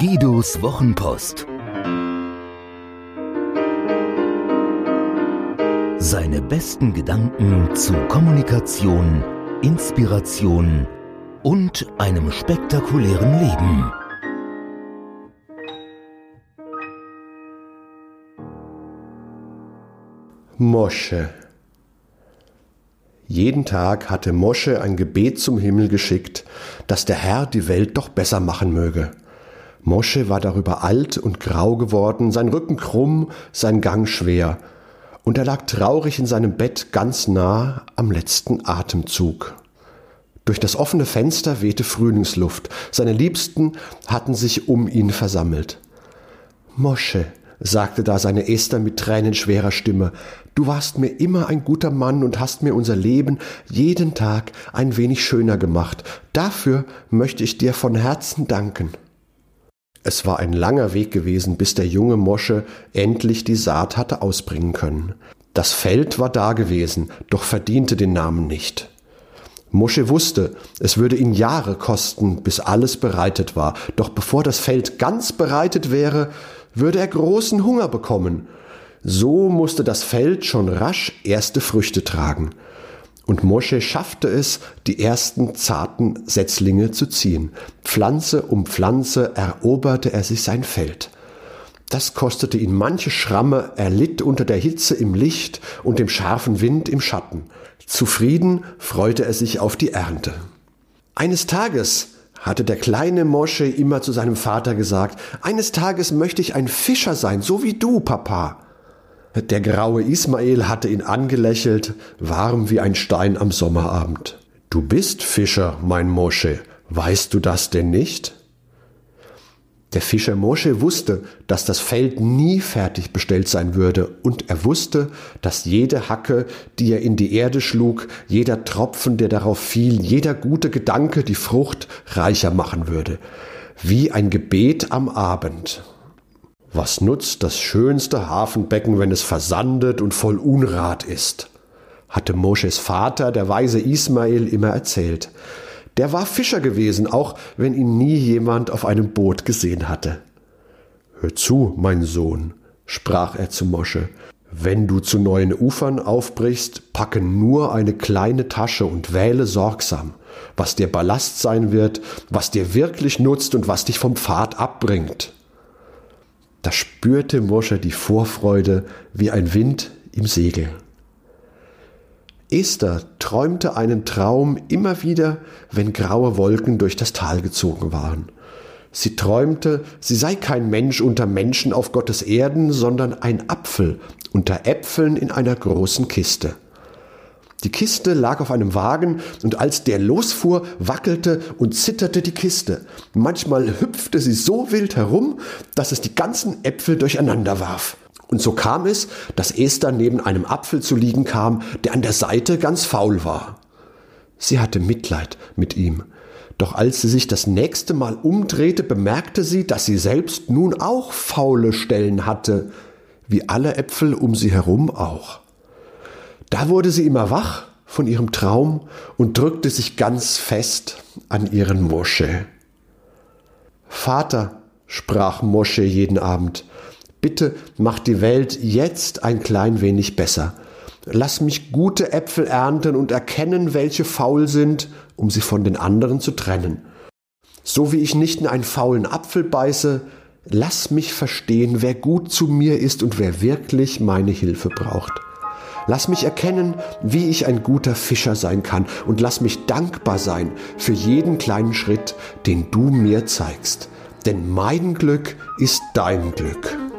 Guidos Wochenpost. Seine besten Gedanken zu Kommunikation, Inspiration und einem spektakulären Leben. Mosche jeden Tag hatte Mosche ein Gebet zum Himmel geschickt, dass der Herr die Welt doch besser machen möge. Mosche war darüber alt und grau geworden, sein Rücken krumm, sein Gang schwer, und er lag traurig in seinem Bett ganz nah am letzten Atemzug. Durch das offene Fenster wehte Frühlingsluft, seine Liebsten hatten sich um ihn versammelt. Mosche, sagte da seine Esther mit tränenschwerer Stimme, du warst mir immer ein guter Mann und hast mir unser Leben jeden Tag ein wenig schöner gemacht. Dafür möchte ich dir von Herzen danken. Es war ein langer Weg gewesen, bis der junge Mosche endlich die Saat hatte ausbringen können. Das Feld war da gewesen, doch verdiente den Namen nicht. Mosche wusste, es würde ihn Jahre kosten, bis alles bereitet war, doch bevor das Feld ganz bereitet wäre, würde er großen Hunger bekommen. So musste das Feld schon rasch erste Früchte tragen. Und Mosche schaffte es, die ersten zarten Setzlinge zu ziehen. Pflanze um Pflanze eroberte er sich sein Feld. Das kostete ihn manche Schramme, er litt unter der Hitze im Licht und dem scharfen Wind im Schatten. Zufrieden freute er sich auf die Ernte. Eines Tages hatte der kleine Mosche immer zu seinem Vater gesagt, eines Tages möchte ich ein Fischer sein, so wie du, Papa. Der graue Ismael hatte ihn angelächelt, warm wie ein Stein am Sommerabend. Du bist Fischer, mein Mosche, weißt du das denn nicht? Der Fischer Mosche wusste, dass das Feld nie fertig bestellt sein würde, und er wusste, dass jede Hacke, die er in die Erde schlug, jeder Tropfen, der darauf fiel, jeder gute Gedanke die Frucht reicher machen würde, wie ein Gebet am Abend. Was nutzt das schönste Hafenbecken, wenn es versandet und voll Unrat ist? hatte Mosches Vater, der weise Ismael, immer erzählt. Der war Fischer gewesen, auch wenn ihn nie jemand auf einem Boot gesehen hatte. Hör zu, mein Sohn, sprach er zu Mosche, wenn du zu neuen Ufern aufbrichst, packe nur eine kleine Tasche und wähle sorgsam, was dir Ballast sein wird, was dir wirklich nutzt und was dich vom Pfad abbringt. Da spürte Mosche die Vorfreude wie ein Wind im Segel. Esther träumte einen Traum immer wieder, wenn graue Wolken durch das Tal gezogen waren. Sie träumte, sie sei kein Mensch unter Menschen auf Gottes Erden, sondern ein Apfel unter Äpfeln in einer großen Kiste. Die Kiste lag auf einem Wagen, und als der losfuhr, wackelte und zitterte die Kiste. Manchmal hüpfte sie so wild herum, dass es die ganzen Äpfel durcheinander warf. Und so kam es, dass Esther neben einem Apfel zu liegen kam, der an der Seite ganz faul war. Sie hatte Mitleid mit ihm. Doch als sie sich das nächste Mal umdrehte, bemerkte sie, dass sie selbst nun auch faule Stellen hatte, wie alle Äpfel um sie herum auch. Da wurde sie immer wach von ihrem Traum und drückte sich ganz fest an ihren Mosche. Vater, sprach Mosche jeden Abend, Bitte mach die Welt jetzt ein klein wenig besser. Lass mich gute Äpfel ernten und erkennen, welche faul sind, um sie von den anderen zu trennen. So wie ich nicht in einen faulen Apfel beiße, lass mich verstehen, wer gut zu mir ist und wer wirklich meine Hilfe braucht. Lass mich erkennen, wie ich ein guter Fischer sein kann und lass mich dankbar sein für jeden kleinen Schritt, den du mir zeigst. Denn mein Glück ist dein Glück.